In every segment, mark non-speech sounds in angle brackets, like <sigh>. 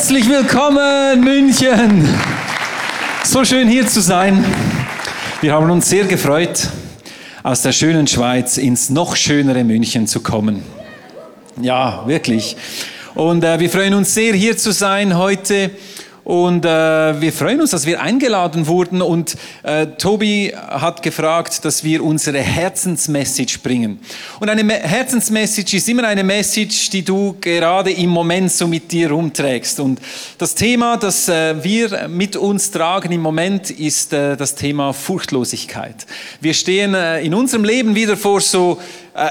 Herzlich willkommen München. So schön hier zu sein. Wir haben uns sehr gefreut, aus der schönen Schweiz ins noch schönere München zu kommen. Ja, wirklich. Und äh, wir freuen uns sehr, hier zu sein heute. Und äh, wir freuen uns, dass wir eingeladen wurden. Und äh, Tobi hat gefragt, dass wir unsere Herzensmessage bringen. Und eine Me Herzensmessage ist immer eine Message, die du gerade im Moment so mit dir rumträgst. Und das Thema, das äh, wir mit uns tragen im Moment, ist äh, das Thema Furchtlosigkeit. Wir stehen äh, in unserem Leben wieder vor so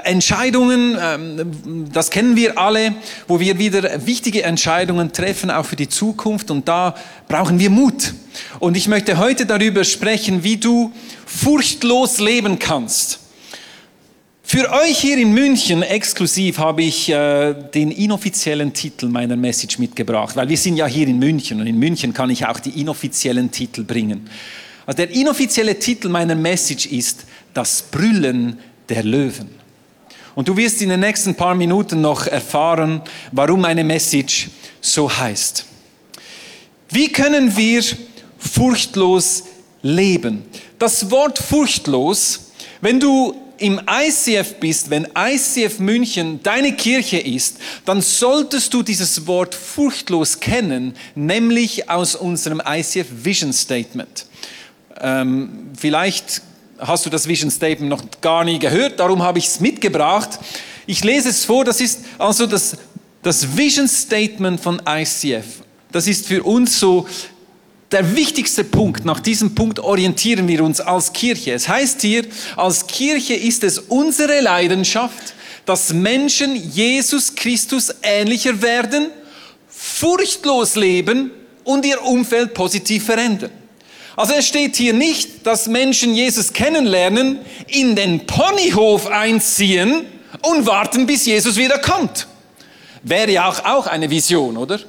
Entscheidungen, ähm, das kennen wir alle, wo wir wieder wichtige Entscheidungen treffen, auch für die Zukunft. Und da brauchen wir Mut. Und ich möchte heute darüber sprechen, wie du furchtlos leben kannst. Für euch hier in München exklusiv habe ich äh, den inoffiziellen Titel meiner Message mitgebracht, weil wir sind ja hier in München und in München kann ich auch die inoffiziellen Titel bringen. Also der inoffizielle Titel meiner Message ist Das Brüllen der Löwen. Und du wirst in den nächsten paar Minuten noch erfahren, warum meine Message so heißt. Wie können wir furchtlos leben? Das Wort furchtlos, wenn du im ICF bist, wenn ICF München deine Kirche ist, dann solltest du dieses Wort furchtlos kennen, nämlich aus unserem ICF Vision Statement. Ähm, vielleicht hast du das Vision Statement noch gar nie gehört, darum habe ich es mitgebracht. Ich lese es vor, das ist also das, das Vision Statement von ICF. Das ist für uns so der wichtigste Punkt. Nach diesem Punkt orientieren wir uns als Kirche. Es heißt hier, als Kirche ist es unsere Leidenschaft, dass Menschen Jesus Christus ähnlicher werden, furchtlos leben und ihr Umfeld positiv verändern. Also es steht hier nicht, dass Menschen Jesus kennenlernen, in den Ponyhof einziehen und warten, bis Jesus wieder kommt. Wäre ja auch, auch eine Vision, oder?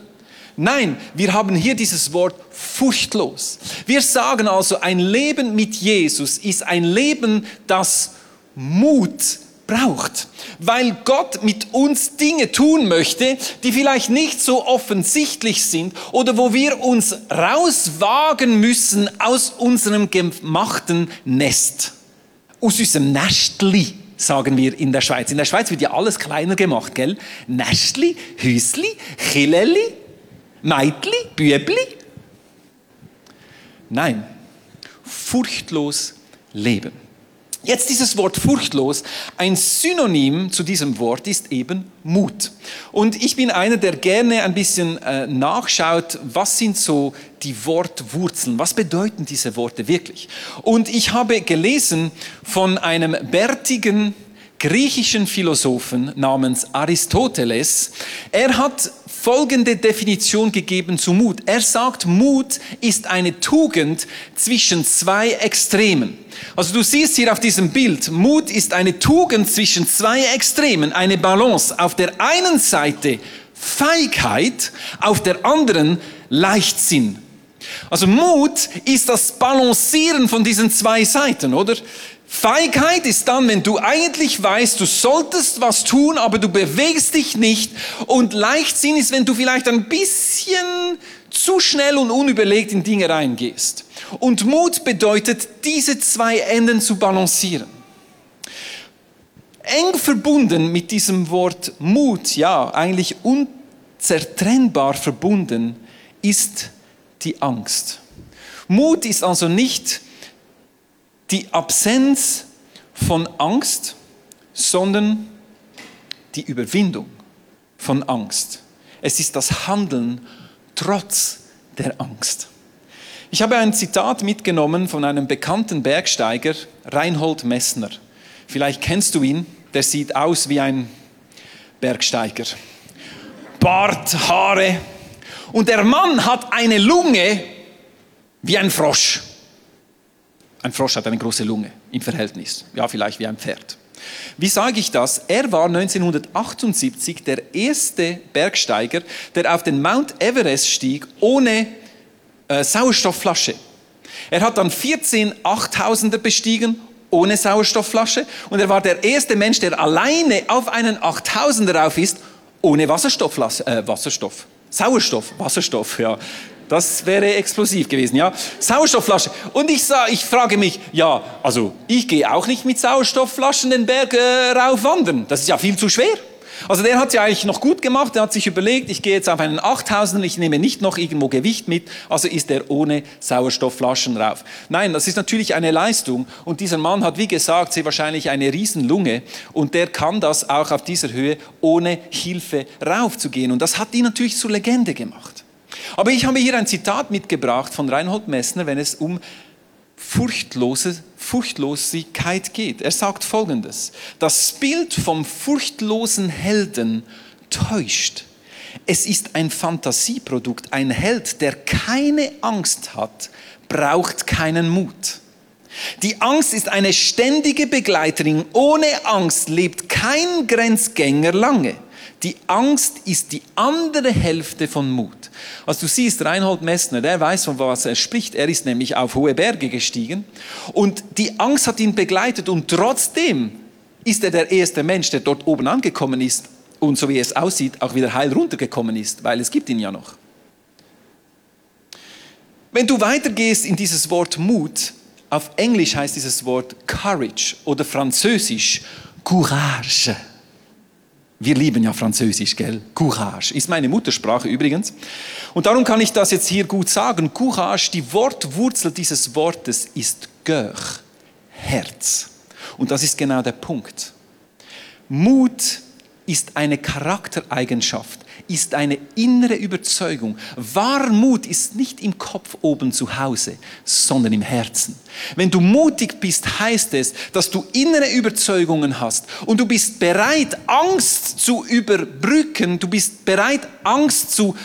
Nein, wir haben hier dieses Wort furchtlos. Wir sagen also, ein Leben mit Jesus ist ein Leben, das Mut braucht, weil Gott mit uns Dinge tun möchte, die vielleicht nicht so offensichtlich sind oder wo wir uns rauswagen müssen aus unserem gemachten Nest, aus unserem Nestli sagen wir in der Schweiz. In der Schweiz wird ja alles kleiner gemacht, gell? Nestli, Hüsli, Chileli, Meitli, Bübli. Nein, furchtlos leben. Jetzt dieses Wort furchtlos, ein Synonym zu diesem Wort ist eben Mut. Und ich bin einer, der gerne ein bisschen äh, nachschaut, was sind so die Wortwurzeln, was bedeuten diese Worte wirklich. Und ich habe gelesen von einem bärtigen griechischen Philosophen namens Aristoteles. Er hat folgende Definition gegeben zu Mut. Er sagt, Mut ist eine Tugend zwischen zwei Extremen. Also du siehst hier auf diesem Bild, Mut ist eine Tugend zwischen zwei Extremen, eine Balance. Auf der einen Seite Feigheit, auf der anderen Leichtsinn. Also Mut ist das Balancieren von diesen zwei Seiten, oder? Feigheit ist dann, wenn du eigentlich weißt, du solltest was tun, aber du bewegst dich nicht. Und Leichtsinn ist, wenn du vielleicht ein bisschen zu schnell und unüberlegt in Dinge reingehst. Und Mut bedeutet, diese zwei Enden zu balancieren. Eng verbunden mit diesem Wort Mut, ja, eigentlich unzertrennbar verbunden, ist die Angst. Mut ist also nicht die Absenz von Angst, sondern die Überwindung von Angst. Es ist das Handeln trotz der Angst. Ich habe ein Zitat mitgenommen von einem bekannten Bergsteiger, Reinhold Messner. Vielleicht kennst du ihn, der sieht aus wie ein Bergsteiger. Bart, Haare. Und der Mann hat eine Lunge wie ein Frosch. Ein Frosch hat eine große Lunge im Verhältnis, ja vielleicht wie ein Pferd. Wie sage ich das? Er war 1978 der erste Bergsteiger, der auf den Mount Everest stieg ohne äh, Sauerstoffflasche. Er hat dann 14 8000er bestiegen ohne Sauerstoffflasche und er war der erste Mensch, der alleine auf einen 8000er rauf ist ohne Wasserstoffflasche, äh, Wasserstoff. Sauerstoff, Wasserstoff, ja. Das wäre explosiv gewesen, ja. Sauerstoffflasche. Und ich, sah, ich frage mich, ja, also ich gehe auch nicht mit Sauerstoffflaschen den Berg äh, rauf wandern. Das ist ja viel zu schwer. Also der hat es ja eigentlich noch gut gemacht, der hat sich überlegt, ich gehe jetzt auf einen 8000 ich nehme nicht noch irgendwo Gewicht mit, also ist er ohne Sauerstoffflaschen rauf. Nein, das ist natürlich eine Leistung und dieser Mann hat, wie gesagt, sehr wahrscheinlich eine Riesenlunge und der kann das auch auf dieser Höhe ohne Hilfe raufzugehen und das hat ihn natürlich zur Legende gemacht. Aber ich habe hier ein Zitat mitgebracht von Reinhold Messner, wenn es um furchtlose Furchtlosigkeit geht. Er sagt Folgendes. Das Bild vom furchtlosen Helden täuscht. Es ist ein Fantasieprodukt. Ein Held, der keine Angst hat, braucht keinen Mut. Die Angst ist eine ständige Begleiterin. Ohne Angst lebt kein Grenzgänger lange. Die Angst ist die andere Hälfte von Mut. Also du siehst, Reinhold Messner, der weiß, von was er spricht. Er ist nämlich auf hohe Berge gestiegen und die Angst hat ihn begleitet und trotzdem ist er der erste Mensch, der dort oben angekommen ist und so wie es aussieht, auch wieder heil runtergekommen ist, weil es gibt ihn ja noch. Wenn du weitergehst in dieses Wort Mut, auf Englisch heißt dieses Wort Courage oder Französisch Courage. Wir lieben ja Französisch, gell? Courage ist meine Muttersprache übrigens. Und darum kann ich das jetzt hier gut sagen. Courage, die Wortwurzel dieses Wortes ist Cœur, Herz. Und das ist genau der Punkt. Mut ist eine Charaktereigenschaft, ist eine innere Überzeugung. Wahrmut ist nicht im Kopf oben zu Hause, sondern im Herzen. Wenn du mutig bist, heißt es, dass du innere Überzeugungen hast und du bist bereit, Angst zu überbrücken, du bist bereit, Angst zu,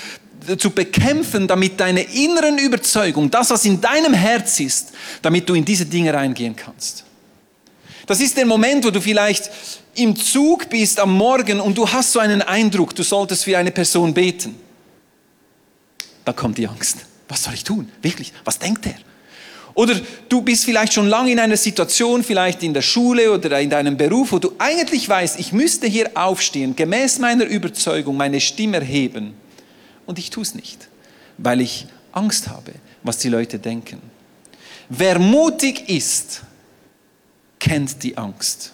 zu bekämpfen, damit deine inneren Überzeugungen, das, was in deinem Herz ist, damit du in diese Dinge reingehen kannst. Das ist der Moment, wo du vielleicht im Zug bist am Morgen und du hast so einen Eindruck, du solltest für eine Person beten. Da kommt die Angst. Was soll ich tun? Wirklich, was denkt er? Oder du bist vielleicht schon lange in einer Situation, vielleicht in der Schule oder in deinem Beruf, wo du eigentlich weißt, ich müsste hier aufstehen, gemäß meiner Überzeugung meine Stimme erheben. Und ich tue es nicht, weil ich Angst habe, was die Leute denken. Wer mutig ist, kennt die Angst.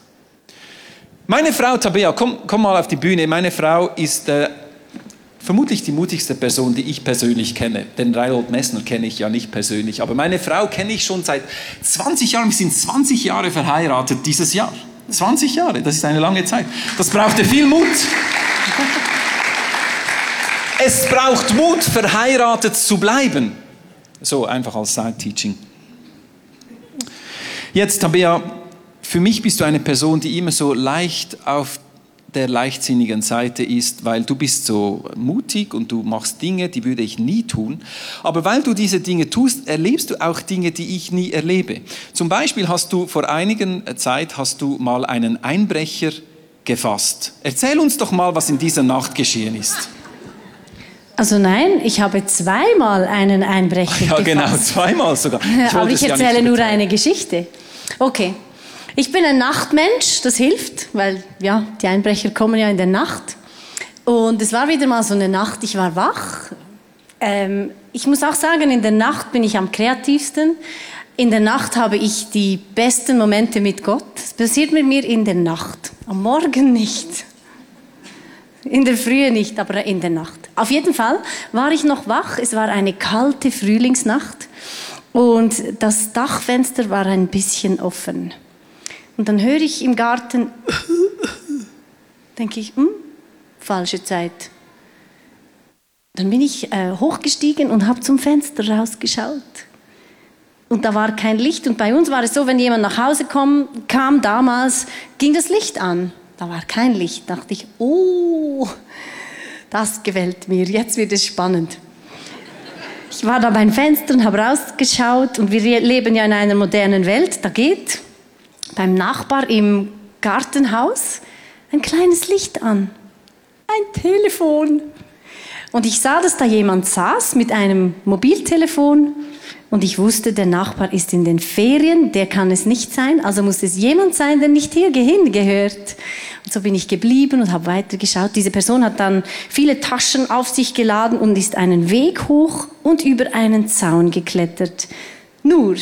Meine Frau Tabea, komm, komm mal auf die Bühne. Meine Frau ist äh, vermutlich die mutigste Person, die ich persönlich kenne. Den Reinhold Messner kenne ich ja nicht persönlich, aber meine Frau kenne ich schon seit 20 Jahren. Wir sind 20 Jahre verheiratet dieses Jahr. 20 Jahre, das ist eine lange Zeit. Das brauchte viel Mut. Es braucht Mut, verheiratet zu bleiben. So einfach als Side-Teaching. Jetzt, Tabea, für mich bist du eine Person, die immer so leicht auf der leichtsinnigen Seite ist, weil du bist so mutig und du machst Dinge, die würde ich nie tun. Aber weil du diese Dinge tust, erlebst du auch Dinge, die ich nie erlebe. Zum Beispiel hast du vor einigen Zeit hast du mal einen Einbrecher gefasst. Erzähl uns doch mal, was in dieser Nacht geschehen ist. Also nein, ich habe zweimal einen Einbrecher ja, genau, gefasst. genau, zweimal sogar. Ich Aber ich erzähle nur eine Geschichte. Okay. Ich bin ein Nachtmensch, das hilft, weil ja, die Einbrecher kommen ja in der Nacht. Und es war wieder mal so eine Nacht, ich war wach. Ähm, ich muss auch sagen, in der Nacht bin ich am kreativsten. In der Nacht habe ich die besten Momente mit Gott. Es passiert mit mir in der Nacht, am Morgen nicht. In der Frühe nicht, aber in der Nacht. Auf jeden Fall war ich noch wach. Es war eine kalte Frühlingsnacht und das Dachfenster war ein bisschen offen. Und dann höre ich im Garten, denke ich, hm, falsche Zeit. Dann bin ich äh, hochgestiegen und habe zum Fenster rausgeschaut. Und da war kein Licht. Und bei uns war es so, wenn jemand nach Hause kam, kam damals, ging das Licht an. Da war kein Licht. Da dachte ich, oh, das gefällt mir. Jetzt wird es spannend. Ich war da beim Fenster und habe rausgeschaut. Und wir leben ja in einer modernen Welt. Da geht beim Nachbar im Gartenhaus ein kleines Licht an. Ein Telefon. Und ich sah, dass da jemand saß mit einem Mobiltelefon Und ich wusste, der Nachbar ist in den Ferien, der kann es nicht sein, also muss es jemand sein, der nicht hier hingehört. Und so bin ich geblieben und habe weitergeschaut. Diese Person hat dann viele Taschen auf sich geladen und ist einen Weg hoch und über einen Zaun geklettert. Nur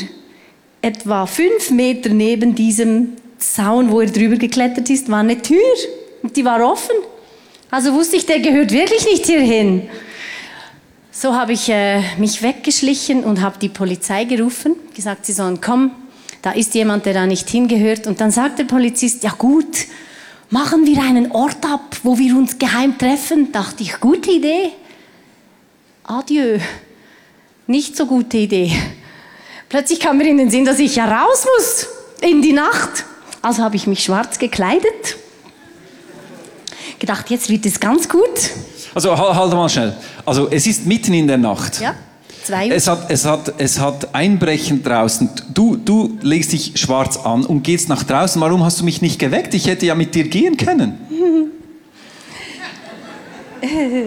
etwa fünf Meter neben diesem Zaun, wo er drüber geklettert ist, war eine Tür und die war offen. Also wusste ich, der gehört wirklich nicht hierhin. So habe ich äh, mich weggeschlichen und habe die Polizei gerufen, gesagt, sie sollen kommen. Da ist jemand, der da nicht hingehört. Und dann sagt der Polizist, ja gut, machen wir einen Ort ab, wo wir uns geheim treffen. Dachte ich, gute Idee. Adieu. Nicht so gute Idee. Plötzlich kam mir in den Sinn, dass ich ja raus muss in die Nacht. Also habe ich mich schwarz gekleidet. Gedacht, jetzt wird es ganz gut. Also halt mal schnell. Also es ist mitten in der Nacht. Ja. Es hat, es hat, es hat Einbrechen draußen. Du, du legst dich schwarz an und gehst nach draußen. Warum hast du mich nicht geweckt? Ich hätte ja mit dir gehen können. <laughs>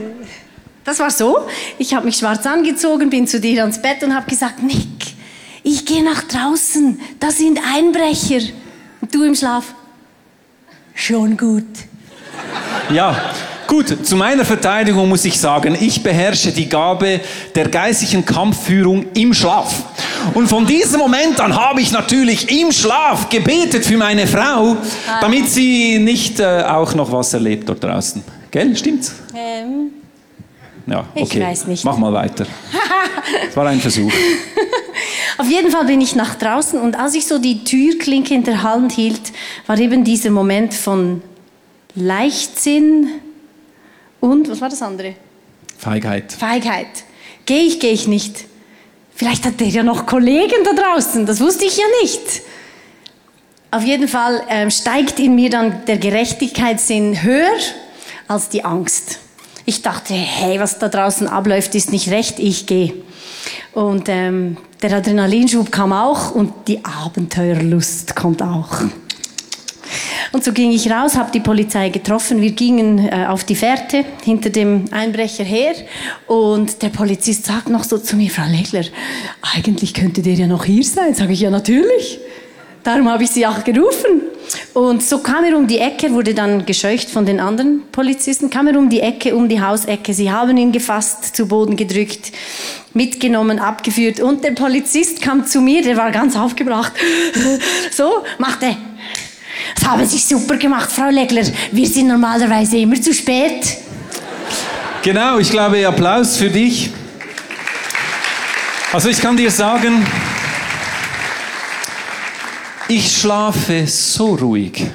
Das war so. Ich habe mich schwarz angezogen, bin zu dir ans Bett und habe gesagt, Nick, ich gehe nach draußen. Da sind Einbrecher. Und du im Schlaf. Schon gut. Ja, gut, zu meiner Verteidigung muss ich sagen, ich beherrsche die Gabe der geistlichen Kampfführung im Schlaf. Und von diesem Moment an habe ich natürlich im Schlaf gebetet für meine Frau, damit sie nicht äh, auch noch was erlebt dort draußen. Gell, stimmt's? Ähm, Ja, Ich okay. weiß nicht. Mach mal weiter. <laughs> Das war ein Versuch. Auf jeden Fall bin ich nach draußen und als ich so die Türklinke in der Hand hielt, war eben dieser Moment von Leichtsinn und, was war das andere? Feigheit. Feigheit. Gehe ich, gehe ich nicht. Vielleicht hat der ja noch Kollegen da draußen, das wusste ich ja nicht. Auf jeden Fall ähm, steigt in mir dann der Gerechtigkeitssinn höher als die Angst. Ich dachte, hey, was da draußen abläuft, ist nicht recht, ich gehe. Und ähm, der Adrenalinschub kam auch und die Abenteuerlust kommt auch. Und so ging ich raus, habe die Polizei getroffen. Wir gingen äh, auf die Fährte hinter dem Einbrecher her. Und der Polizist sagt noch so zu mir, Frau Legler, eigentlich könnte der ja noch hier sein. Sage ich, ja natürlich. Darum habe ich sie auch gerufen. Und so kam er um die Ecke, wurde dann gescheucht von den anderen Polizisten, kam er um die Ecke, um die Hausecke. Sie haben ihn gefasst, zu Boden gedrückt, mitgenommen, abgeführt. Und der Polizist kam zu mir, der war ganz aufgebracht. <laughs> So, machte, das haben Sie super gemacht, Frau Legler. Wir sind normalerweise immer zu spät. Genau, ich glaube, Applaus für dich. Also ich kann dir sagen, ich schlafe so ruhig.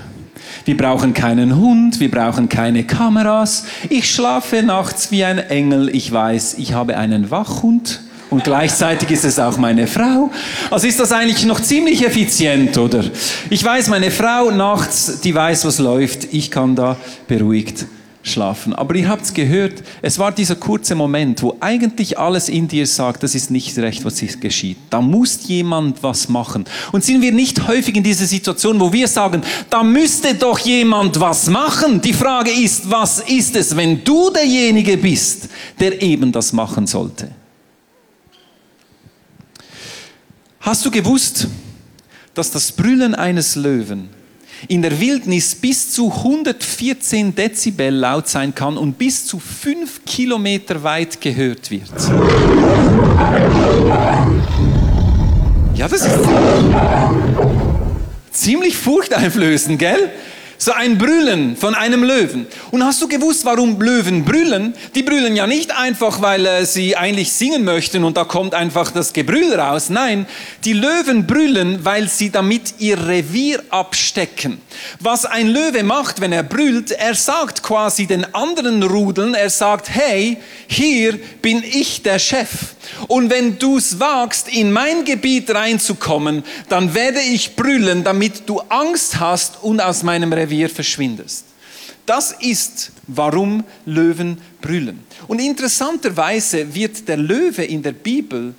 Wir brauchen keinen Hund, wir brauchen keine Kameras. Ich schlafe nachts wie ein Engel. Ich weiß, ich habe einen Wachhund und gleichzeitig ist es auch meine Frau. Also ist das eigentlich noch ziemlich effizient, oder? Ich weiß, meine Frau nachts, die weiß, was läuft. Ich kann da beruhigt schlafen. Aber ihr habt es gehört, es war dieser kurze Moment, wo eigentlich alles in dir sagt, das ist nicht recht, was hier geschieht. Da muss jemand was machen. Und sind wir nicht häufig in dieser Situation, wo wir sagen, da müsste doch jemand was machen. Die Frage ist, was ist es, wenn du derjenige bist, der eben das machen sollte? Hast du gewusst, dass das Brüllen eines Löwen in der Wildnis bis zu 114 Dezibel laut sein kann und bis zu 5 Kilometer weit gehört wird? Ja, das ist ziemlich furchteinflößend, gell? So ein Brüllen von einem Löwen. Und hast du gewusst, warum Löwen brüllen? Die brüllen ja nicht einfach, weil äh, sie eigentlich singen möchten und da kommt einfach das Gebrüll raus. Nein, die Löwen brüllen, weil sie damit ihr Revier abstecken. Was ein Löwe macht, wenn er brüllt, er sagt quasi den anderen Rudeln, er sagt, hey, hier bin ich der Chef. Und wenn du es wagst, in mein Gebiet reinzukommen, dann werde ich brüllen, damit du Angst hast und aus meinem Revier verschwindest. Das ist, warum Löwen brüllen. Und interessanterweise wird der Löwe in der Bibel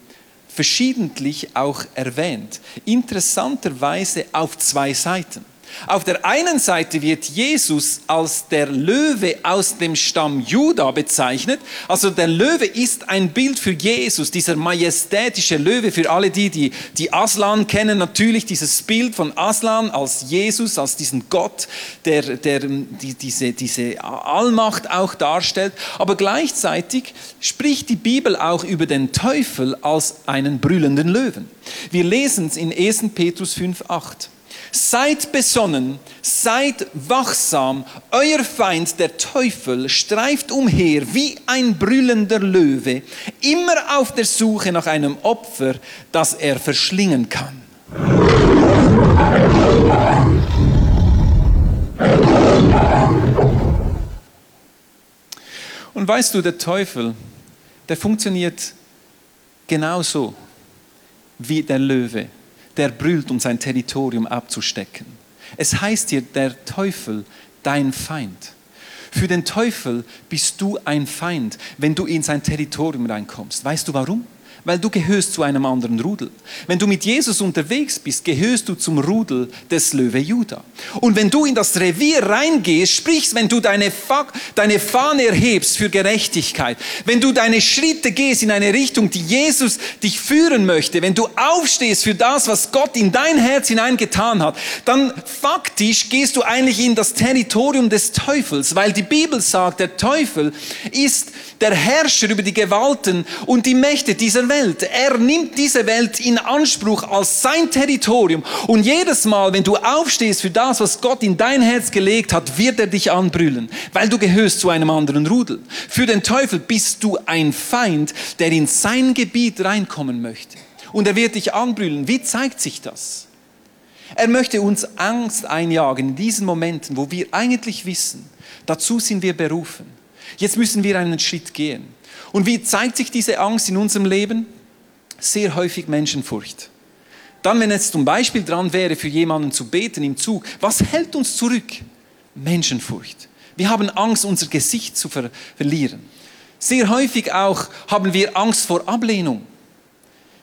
verschiedentlich auch erwähnt. Interessanterweise auf zwei Seiten. Auf der einen Seite wird Jesus als der Löwe aus dem Stamm Juda bezeichnet. Also der Löwe ist ein Bild für Jesus, dieser majestätische Löwe. Für alle die, die, die Aslan kennen, natürlich dieses Bild von Aslan als Jesus, als diesen Gott, der, der die, diese, diese Allmacht auch darstellt. Aber gleichzeitig spricht die Bibel auch über den Teufel als einen brüllenden Löwen. Wir lesen es in 1. Petrus 5,8. Seid besonnen, seid wachsam, euer Feind, der Teufel, streift umher wie ein brüllender Löwe, immer auf der Suche nach einem Opfer, das er verschlingen kann. Und weißt du, der Teufel, der funktioniert genauso wie der Löwe der brüllt, um sein Territorium abzustecken. Es heißt hier, der Teufel, dein Feind. Für den Teufel bist du ein Feind, wenn du in sein Territorium reinkommst. Weißt du warum? Weil du gehörst zu einem anderen Rudel. Wenn du mit Jesus unterwegs bist, gehörst du zum Rudel des Löwe Juda. Und wenn du in das Revier reingehst, sprichst, wenn du deine, Fa deine Fahne erhebst für Gerechtigkeit, wenn du deine Schritte gehst in eine Richtung, die Jesus dich führen möchte, wenn du aufstehst für das, was Gott in dein Herz hineingetan hat, dann faktisch gehst du eigentlich in das Territorium des Teufels, weil die Bibel sagt, der Teufel ist der Herrscher über die Gewalten und die Mächte dieser Welt. Er nimmt diese Welt in Anspruch als sein Territorium. Und jedes Mal, wenn du aufstehst für das, was Gott in dein Herz gelegt hat, wird er dich anbrüllen, weil du gehörst zu einem anderen Rudel. Für den Teufel bist du ein Feind, der in sein Gebiet reinkommen möchte. Und er wird dich anbrüllen. Wie zeigt sich das? Er möchte uns Angst einjagen in diesen Momenten, wo wir eigentlich wissen, dazu sind wir berufen. Jetzt müssen wir einen Schritt gehen. Und wie zeigt sich diese Angst in unserem Leben? Sehr häufig Menschenfurcht. Dann, wenn es zum Beispiel dran wäre, für jemanden zu beten im Zug, was hält uns zurück? Menschenfurcht. Wir haben Angst, unser Gesicht zu ver verlieren. Sehr häufig auch haben wir Angst vor Ablehnung.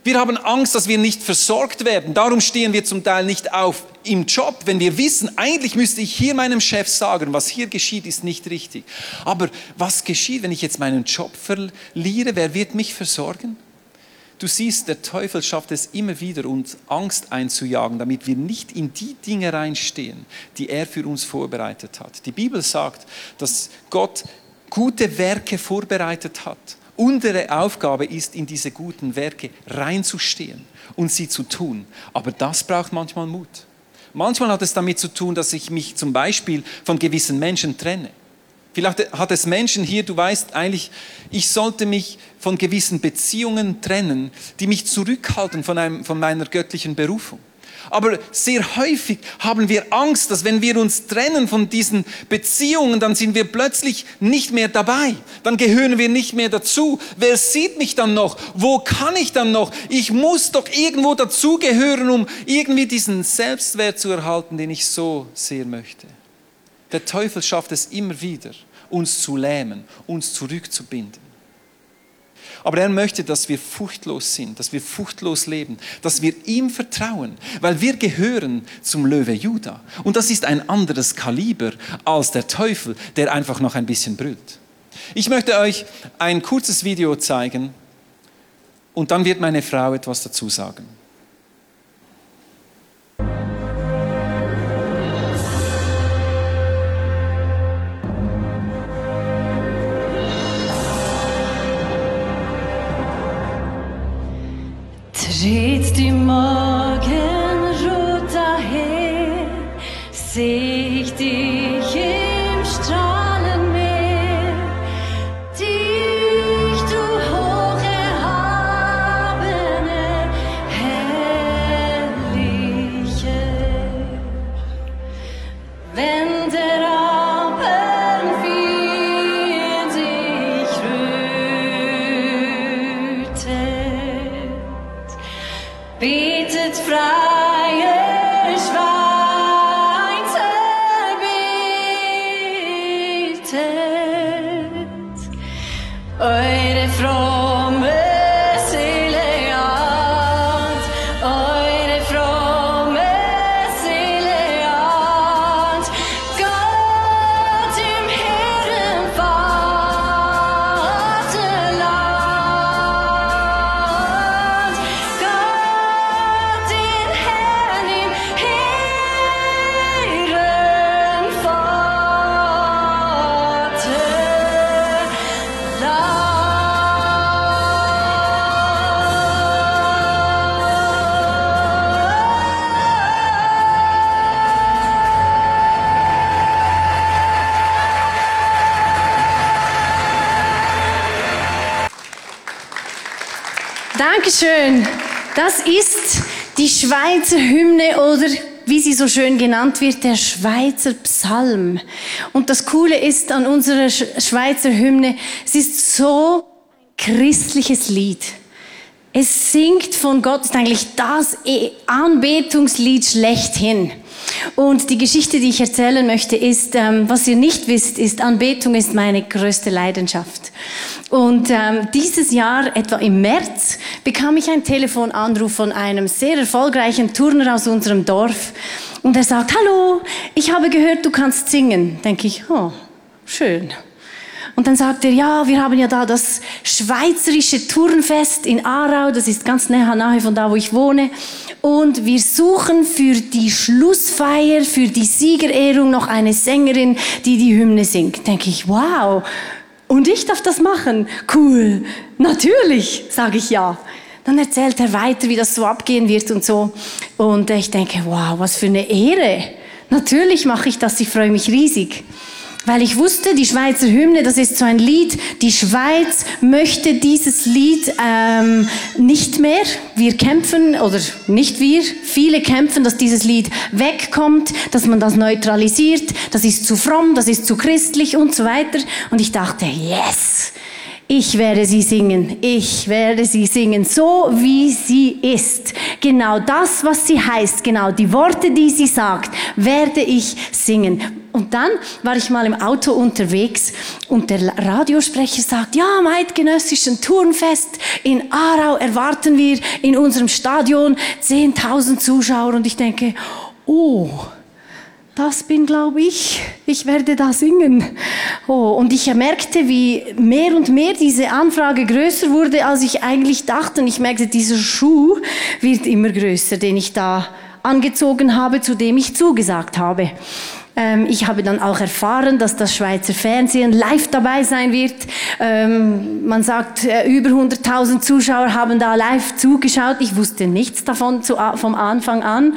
Wir haben Angst, dass wir nicht versorgt werden. Darum stehen wir zum Teil nicht auf im Job, wenn wir wissen, eigentlich müsste ich hier meinem Chef sagen, was hier geschieht, ist nicht richtig. Aber was geschieht, wenn ich jetzt meinen Job verliere? Wer wird mich versorgen? Du siehst, der Teufel schafft es immer wieder, uns Angst einzujagen, damit wir nicht in die Dinge reinstehen, die er für uns vorbereitet hat. Die Bibel sagt, dass Gott gute Werke vorbereitet hat Unsere Aufgabe ist, in diese guten Werke reinzustehen und sie zu tun. Aber das braucht manchmal Mut. Manchmal hat es damit zu tun, dass ich mich zum Beispiel von gewissen Menschen trenne. Vielleicht hat es Menschen hier, du weißt eigentlich, ich sollte mich von gewissen Beziehungen trennen, die mich zurückhalten von, einem, von meiner göttlichen Berufung. Aber sehr häufig haben wir Angst, dass wenn wir uns trennen von diesen Beziehungen, dann sind wir plötzlich nicht mehr dabei. Dann gehören wir nicht mehr dazu. Wer sieht mich dann noch? Wo kann ich dann noch? Ich muss doch irgendwo dazugehören, um irgendwie diesen Selbstwert zu erhalten, den ich so sehr möchte. Der Teufel schafft es immer wieder, uns zu lähmen, uns zurückzubinden. Aber er möchte, dass wir furchtlos sind, dass wir furchtlos leben, dass wir ihm vertrauen, weil wir gehören zum Löwe Juda. Und das ist ein anderes Kaliber als der Teufel, der einfach noch ein bisschen brüllt. Ich möchte euch ein kurzes Video zeigen und dann wird meine Frau etwas dazu sagen. Tritt die Morgenrot daher, seh ich dich Dankeschön. Das ist die Schweizer Hymne oder wie sie so schön genannt wird, der Schweizer Psalm. Und das Coole ist an unserer Schweizer Hymne, es ist so christliches Lied. Es singt von Gott, ist eigentlich das Anbetungslied schlechthin. Und die Geschichte, die ich erzählen möchte, ist, ähm, was ihr nicht wisst, ist, Anbetung ist meine größte Leidenschaft. Und ähm, dieses Jahr, etwa im März, bekam ich einen Telefonanruf von einem sehr erfolgreichen Turner aus unserem Dorf. Und er sagt, hallo, ich habe gehört, du kannst singen. Denke ich, oh, schön. Und dann sagt er, ja, wir haben ja da das Schweizerische Turnfest in Aarau, das ist ganz nahe von da, wo ich wohne. Und wir suchen für die Schlussfeier, für die Siegerehrung noch eine Sängerin, die die Hymne singt. Denke ich, wow. Und ich darf das machen. Cool. Natürlich, sage ich ja. Dann erzählt er weiter, wie das so abgehen wird und so. Und ich denke, wow, was für eine Ehre. Natürlich mache ich das, ich freue mich riesig. Weil ich wusste, die Schweizer Hymne, das ist so ein Lied, die Schweiz möchte dieses Lied ähm, nicht mehr. Wir kämpfen, oder nicht wir, viele kämpfen, dass dieses Lied wegkommt, dass man das neutralisiert, das ist zu fromm, das ist zu christlich und so weiter. Und ich dachte, yes, ich werde sie singen, ich werde sie singen, so wie sie ist. Genau das, was sie heißt, genau die Worte, die sie sagt, werde ich singen. Und dann war ich mal im Auto unterwegs und der Radiosprecher sagt, ja, am Eidgenössischen Turnfest in Aarau erwarten wir in unserem Stadion 10.000 Zuschauer. Und ich denke, oh, das bin, glaube ich, ich werde da singen. Oh, und ich merkte, wie mehr und mehr diese Anfrage größer wurde, als ich eigentlich dachte. Und ich merkte, dieser Schuh wird immer größer, den ich da angezogen habe, zu dem ich zugesagt habe. Ähm, ich habe dann auch erfahren, dass das Schweizer Fernsehen live dabei sein wird. Ähm, man sagt, äh, über 100.000 Zuschauer haben da live zugeschaut. Ich wusste nichts davon zu, vom Anfang an.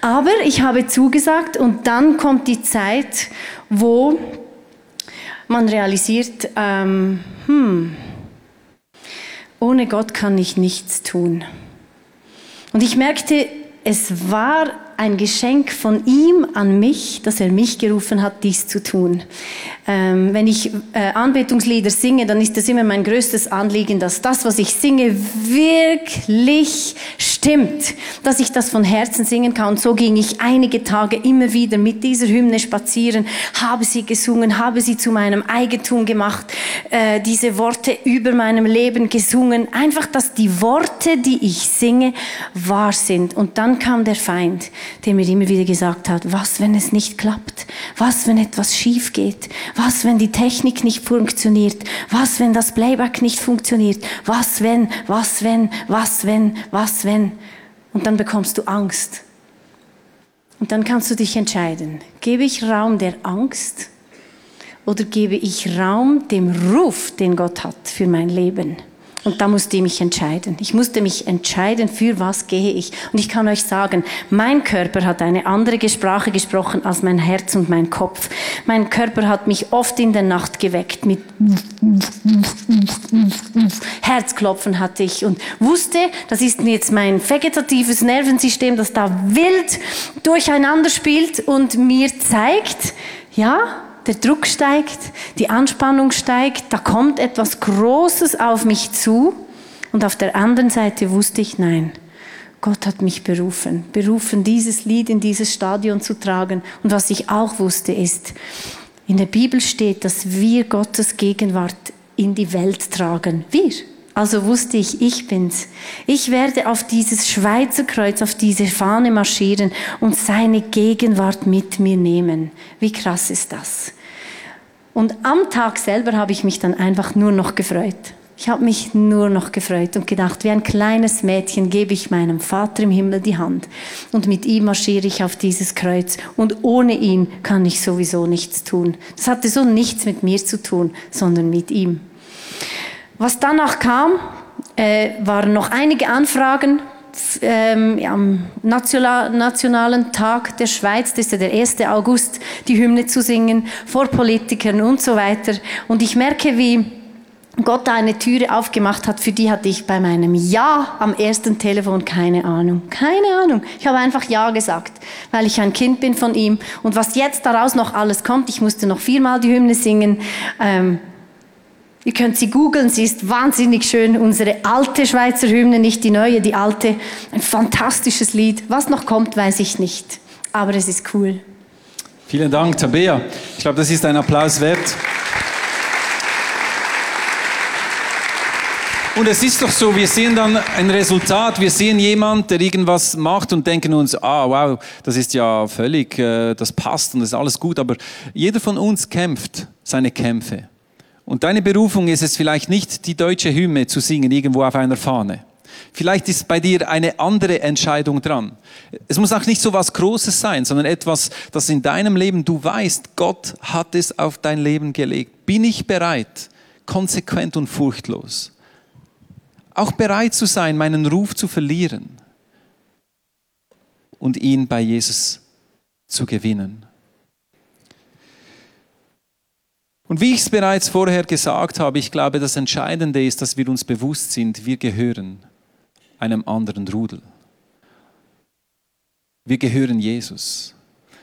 Aber ich habe zugesagt und dann kommt die Zeit, wo man realisiert, ähm, hm, ohne Gott kann ich nichts tun. Und ich merkte, es war ein Geschenk von ihm an mich, dass er mich gerufen hat, dies zu tun. Ähm, wenn ich äh, Anbetungslieder singe, dann ist das immer mein größtes Anliegen, dass das, was ich singe, wirklich stimmt, dass ich das von Herzen singen kann. Und so ging ich einige Tage immer wieder mit dieser Hymne spazieren, habe sie gesungen, habe sie zu meinem Eigentum gemacht, äh, diese Worte über meinem Leben gesungen. Einfach, dass die Worte, die ich singe, wahr sind. Und dann kam der Feind der mir immer wieder gesagt hat, was, wenn es nicht klappt? Was, wenn etwas schief geht? Was, wenn die Technik nicht funktioniert? Was, wenn das Playback nicht funktioniert? Was, wenn, was, wenn, was, wenn, was, wenn? Und dann bekommst du Angst. Und dann kannst du dich entscheiden, gebe ich Raum der Angst oder gebe ich Raum dem Ruf, den Gott hat für mein Leben? Und da musste ich mich entscheiden. Ich musste mich entscheiden, für was gehe ich. Und ich kann euch sagen, mein Körper hat eine andere Sprache gesprochen als mein Herz und mein Kopf. Mein Körper hat mich oft in der Nacht geweckt mit Herzklopfen hatte ich und wusste, das ist jetzt mein vegetatives Nervensystem, das da wild durcheinander spielt und mir zeigt, ja, der Druck steigt, die Anspannung steigt, da kommt etwas Großes auf mich zu. Und auf der anderen Seite wusste ich, nein, Gott hat mich berufen, berufen, dieses Lied in dieses Stadion zu tragen. Und was ich auch wusste ist, in der Bibel steht, dass wir Gottes Gegenwart in die Welt tragen. Wir. Also wusste ich, ich bin's. Ich werde auf dieses Schweizer Kreuz, auf diese Fahne marschieren und seine Gegenwart mit mir nehmen. Wie krass ist das? Und am Tag selber habe ich mich dann einfach nur noch gefreut. Ich habe mich nur noch gefreut und gedacht, wie ein kleines Mädchen gebe ich meinem Vater im Himmel die Hand und mit ihm marschiere ich auf dieses Kreuz und ohne ihn kann ich sowieso nichts tun. Das hatte so nichts mit mir zu tun, sondern mit ihm. Was danach kam, äh, waren noch einige Anfragen ähm, am nationalen Tag der Schweiz, das ist ja der 1. August, die Hymne zu singen, vor Politikern und so weiter. Und ich merke, wie Gott da eine Türe aufgemacht hat, für die hatte ich bei meinem Ja am ersten Telefon keine Ahnung. Keine Ahnung. Ich habe einfach Ja gesagt, weil ich ein Kind bin von ihm. Und was jetzt daraus noch alles kommt, ich musste noch viermal die Hymne singen. Ähm, ihr könnt sie googeln, sie ist wahnsinnig schön. Unsere alte Schweizer Hymne, nicht die neue, die alte. Ein fantastisches Lied. Was noch kommt, weiß ich nicht. Aber es ist cool. Vielen Dank, Tabea. Ich glaube, das ist ein Applaus wert. Und es ist doch so, wir sehen dann ein Resultat, wir sehen jemand, der irgendwas macht und denken uns, ah, wow, das ist ja völlig, äh, das passt und das ist alles gut, aber jeder von uns kämpft seine Kämpfe. Und deine Berufung ist es vielleicht nicht, die deutsche Hymne zu singen, irgendwo auf einer Fahne. Vielleicht ist bei dir eine andere Entscheidung dran. Es muss auch nicht so was Großes sein, sondern etwas, das in deinem Leben du weißt, Gott hat es auf dein Leben gelegt. Bin ich bereit, konsequent und furchtlos? Auch bereit zu sein, meinen Ruf zu verlieren und ihn bei Jesus zu gewinnen. Und wie ich es bereits vorher gesagt habe, ich glaube, das Entscheidende ist, dass wir uns bewusst sind, wir gehören einem anderen Rudel. Wir gehören Jesus.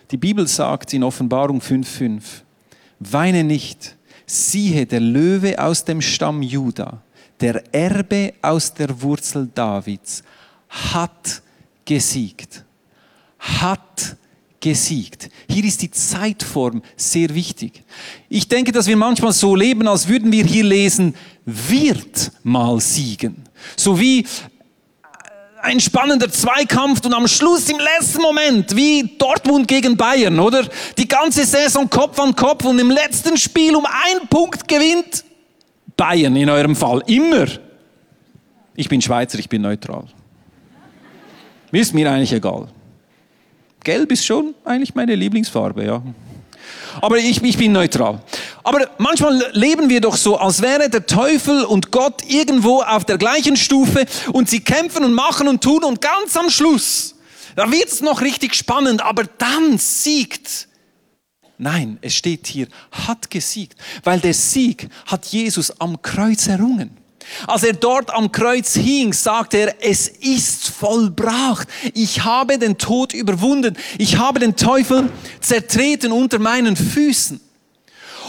Die Bibel sagt in Offenbarung 5.5, weine nicht, siehe der Löwe aus dem Stamm Juda, der Erbe aus der Wurzel Davids, hat gesiegt. Hat gesiegt. Hier ist die Zeitform sehr wichtig. Ich denke, dass wir manchmal so leben, als würden wir hier lesen, wird mal siegen. So wie ein spannender Zweikampf und am Schluss im letzten Moment, wie Dortmund gegen Bayern, oder? Die ganze Saison Kopf an Kopf und im letzten Spiel um einen Punkt gewinnt Bayern in eurem Fall. Immer. Ich bin Schweizer, ich bin neutral. Mir ist mir eigentlich egal. Gelb ist schon eigentlich meine Lieblingsfarbe, ja. Aber ich, ich bin neutral. Aber manchmal leben wir doch so, als wäre der Teufel und Gott irgendwo auf der gleichen Stufe und sie kämpfen und machen und tun und ganz am Schluss, da wird es noch richtig spannend, aber dann siegt Nein, es steht hier, hat gesiegt, weil der Sieg hat Jesus am Kreuz errungen. Als er dort am Kreuz hing, sagte er, es ist vollbracht. Ich habe den Tod überwunden. Ich habe den Teufel zertreten unter meinen Füßen.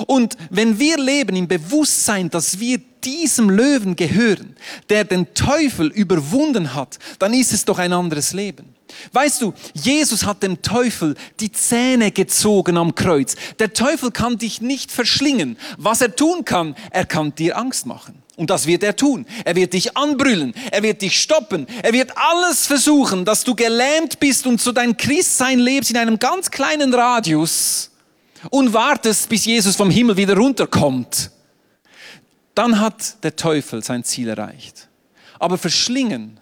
Und wenn wir leben im Bewusstsein, dass wir diesem Löwen gehören, der den Teufel überwunden hat, dann ist es doch ein anderes Leben. Weißt du, Jesus hat dem Teufel die Zähne gezogen am Kreuz. Der Teufel kann dich nicht verschlingen. Was er tun kann, er kann dir Angst machen. Und das wird er tun. Er wird dich anbrüllen. Er wird dich stoppen. Er wird alles versuchen, dass du gelähmt bist und so dein Christsein lebst in einem ganz kleinen Radius und wartest, bis Jesus vom Himmel wieder runterkommt. Dann hat der Teufel sein Ziel erreicht. Aber verschlingen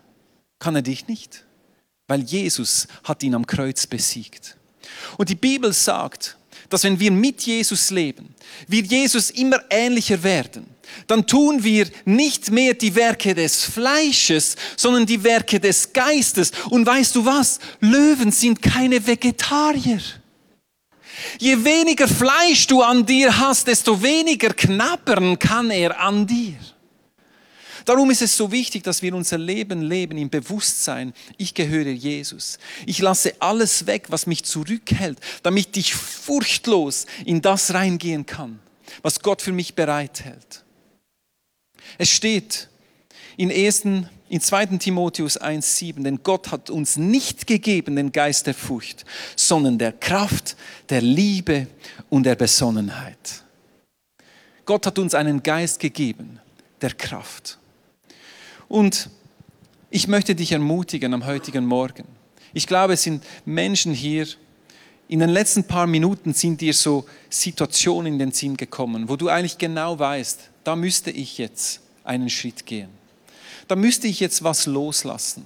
kann er dich nicht weil Jesus hat ihn am Kreuz besiegt. Und die Bibel sagt, dass wenn wir mit Jesus leben, wir Jesus immer ähnlicher werden, dann tun wir nicht mehr die Werke des Fleisches, sondern die Werke des Geistes. Und weißt du was? Löwen sind keine Vegetarier. Je weniger Fleisch du an dir hast, desto weniger knabbern kann er an dir. Darum ist es so wichtig, dass wir unser Leben leben im Bewusstsein, ich gehöre Jesus. Ich lasse alles weg, was mich zurückhält, damit ich furchtlos in das reingehen kann, was Gott für mich bereithält. Es steht in 1. In 2. Timotheus 1,7, denn Gott hat uns nicht gegeben den Geist der Furcht, sondern der Kraft, der Liebe und der Besonnenheit. Gott hat uns einen Geist gegeben, der Kraft. Und ich möchte dich ermutigen am heutigen Morgen. Ich glaube, es sind Menschen hier, in den letzten paar Minuten sind dir so Situationen in den Sinn gekommen, wo du eigentlich genau weißt, da müsste ich jetzt einen Schritt gehen. Da müsste ich jetzt was loslassen.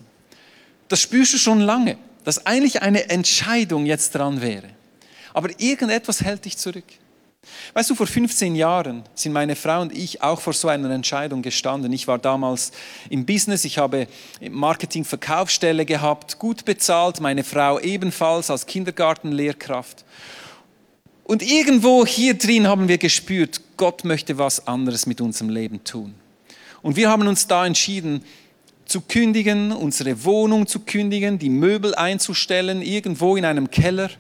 Das spürst du schon lange, dass eigentlich eine Entscheidung jetzt dran wäre. Aber irgendetwas hält dich zurück. Weißt du, vor 15 Jahren sind meine Frau und ich auch vor so einer Entscheidung gestanden. Ich war damals im Business, ich habe Marketing-Verkaufsstelle gehabt, gut bezahlt, meine Frau ebenfalls als Kindergartenlehrkraft. Und irgendwo hier drin haben wir gespürt, Gott möchte was anderes mit unserem Leben tun. Und wir haben uns da entschieden, zu kündigen, unsere Wohnung zu kündigen, die Möbel einzustellen, irgendwo in einem Keller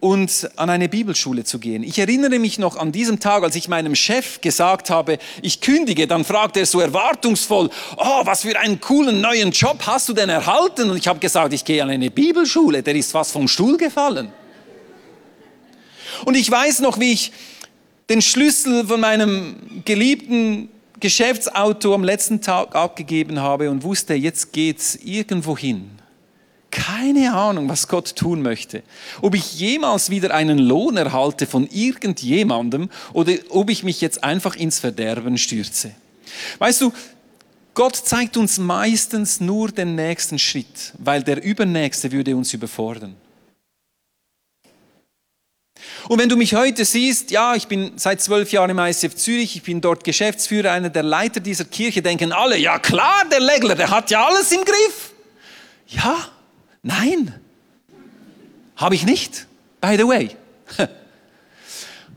und an eine Bibelschule zu gehen. Ich erinnere mich noch an diesem Tag, als ich meinem Chef gesagt habe, ich kündige, dann fragte er so erwartungsvoll, oh, was für einen coolen neuen Job hast du denn erhalten? Und ich habe gesagt, ich gehe an eine Bibelschule, der ist fast vom Stuhl gefallen. Und ich weiß noch, wie ich den Schlüssel von meinem geliebten Geschäftsauto am letzten Tag abgegeben habe und wusste, jetzt geht's irgendwo hin. Keine Ahnung, was Gott tun möchte. Ob ich jemals wieder einen Lohn erhalte von irgendjemandem oder ob ich mich jetzt einfach ins Verderben stürze. Weißt du, Gott zeigt uns meistens nur den nächsten Schritt, weil der übernächste würde uns überfordern. Und wenn du mich heute siehst, ja, ich bin seit zwölf Jahren im ICF Zürich, ich bin dort Geschäftsführer, einer der Leiter dieser Kirche, denken alle, ja klar, der Legler, der hat ja alles im Griff. Ja, nein, habe ich nicht, by the way. <laughs>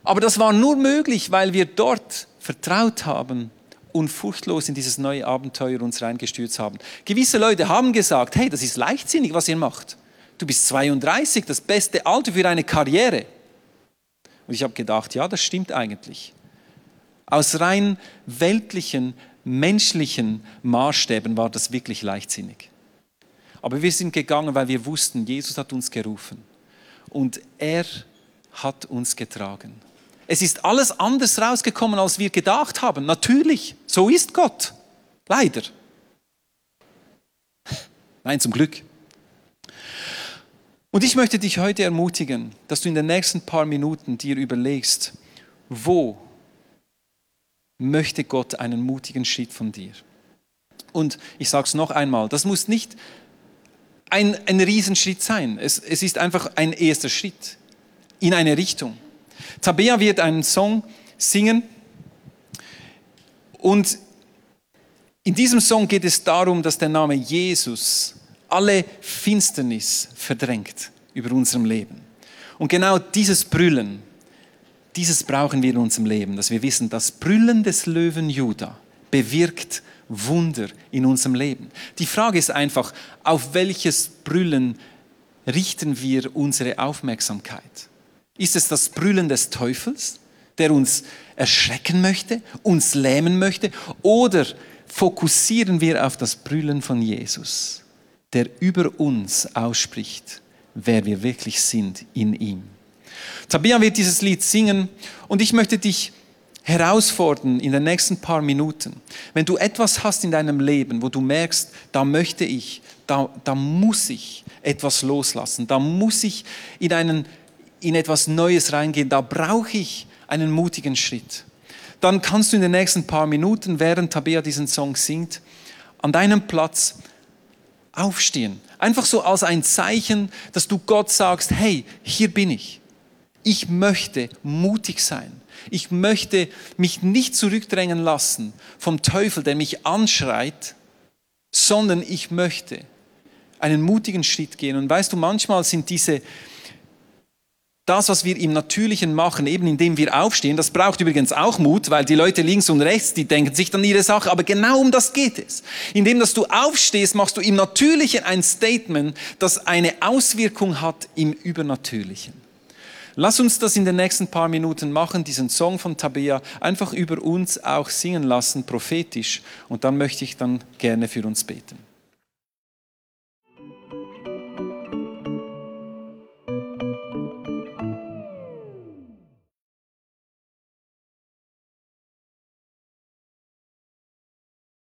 Aber das war nur möglich, weil wir dort vertraut haben und furchtlos in dieses neue Abenteuer uns reingestürzt haben. Gewisse Leute haben gesagt, hey, das ist leichtsinnig, was ihr macht. Du bist 32, das beste Alter für eine Karriere. Und ich habe gedacht, ja, das stimmt eigentlich. Aus rein weltlichen, menschlichen Maßstäben war das wirklich leichtsinnig. Aber wir sind gegangen, weil wir wussten, Jesus hat uns gerufen und er hat uns getragen. Es ist alles anders rausgekommen, als wir gedacht haben. Natürlich, so ist Gott. Leider. <laughs> Nein, zum Glück. Und ich möchte dich heute ermutigen, dass du in den nächsten paar Minuten dir überlegst, wo möchte Gott einen mutigen Schritt von dir? Und ich sage es noch einmal, das muss nicht ein, ein Riesenschritt sein. Es, es ist einfach ein erster Schritt in eine Richtung. Tabea wird einen Song singen und in diesem Song geht es darum, dass der Name Jesus alle Finsternis verdrängt über unserem Leben. Und genau dieses Brüllen, dieses brauchen wir in unserem Leben, dass wir wissen, das Brüllen des Löwen Juda bewirkt Wunder in unserem Leben. Die Frage ist einfach, auf welches Brüllen richten wir unsere Aufmerksamkeit? Ist es das Brüllen des Teufels, der uns erschrecken möchte, uns lähmen möchte, oder fokussieren wir auf das Brüllen von Jesus? Der über uns ausspricht, wer wir wirklich sind in ihm. Tabia wird dieses Lied singen und ich möchte dich herausfordern in den nächsten paar Minuten. Wenn du etwas hast in deinem Leben, wo du merkst, da möchte ich, da, da muss ich etwas loslassen, da muss ich in, einen, in etwas Neues reingehen, da brauche ich einen mutigen Schritt. Dann kannst du in den nächsten paar Minuten, während Tabea diesen Song singt, an deinem Platz aufstehen. Einfach so als ein Zeichen, dass du Gott sagst, hey, hier bin ich. Ich möchte mutig sein. Ich möchte mich nicht zurückdrängen lassen vom Teufel, der mich anschreit, sondern ich möchte einen mutigen Schritt gehen. Und weißt du, manchmal sind diese das, was wir im Natürlichen machen, eben indem wir aufstehen, das braucht übrigens auch Mut, weil die Leute links und rechts, die denken sich dann ihre Sache, aber genau um das geht es. Indem, dass du aufstehst, machst du im Natürlichen ein Statement, das eine Auswirkung hat im Übernatürlichen. Lass uns das in den nächsten paar Minuten machen, diesen Song von Tabea einfach über uns auch singen lassen, prophetisch. Und dann möchte ich dann gerne für uns beten.